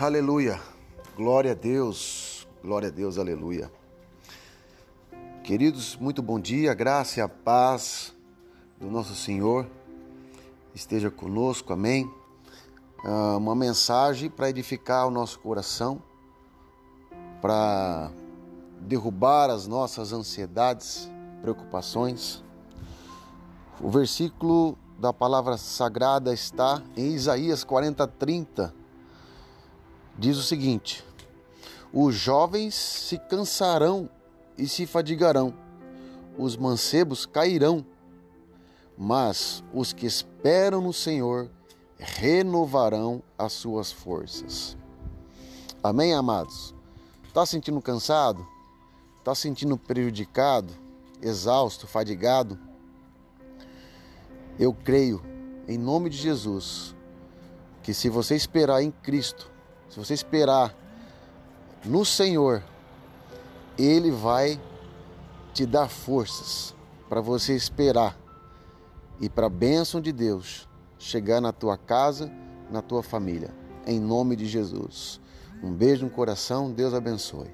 Aleluia. Glória a Deus. Glória a Deus. Aleluia. Queridos, muito bom dia. Graça e a paz do nosso Senhor esteja conosco. Amém. Ah, uma mensagem para edificar o nosso coração, para derrubar as nossas ansiedades, preocupações. O versículo da palavra sagrada está em Isaías 40, 30 diz o seguinte: Os jovens se cansarão e se fadigarão, os mancebos cairão, mas os que esperam no Senhor renovarão as suas forças. Amém, amados? Está sentindo cansado? Está sentindo prejudicado, exausto, fadigado? Eu creio, em nome de Jesus, que se você esperar em Cristo, se você esperar no Senhor, Ele vai te dar forças para você esperar e para a bênção de Deus chegar na tua casa, na tua família. Em nome de Jesus. Um beijo no coração, Deus abençoe.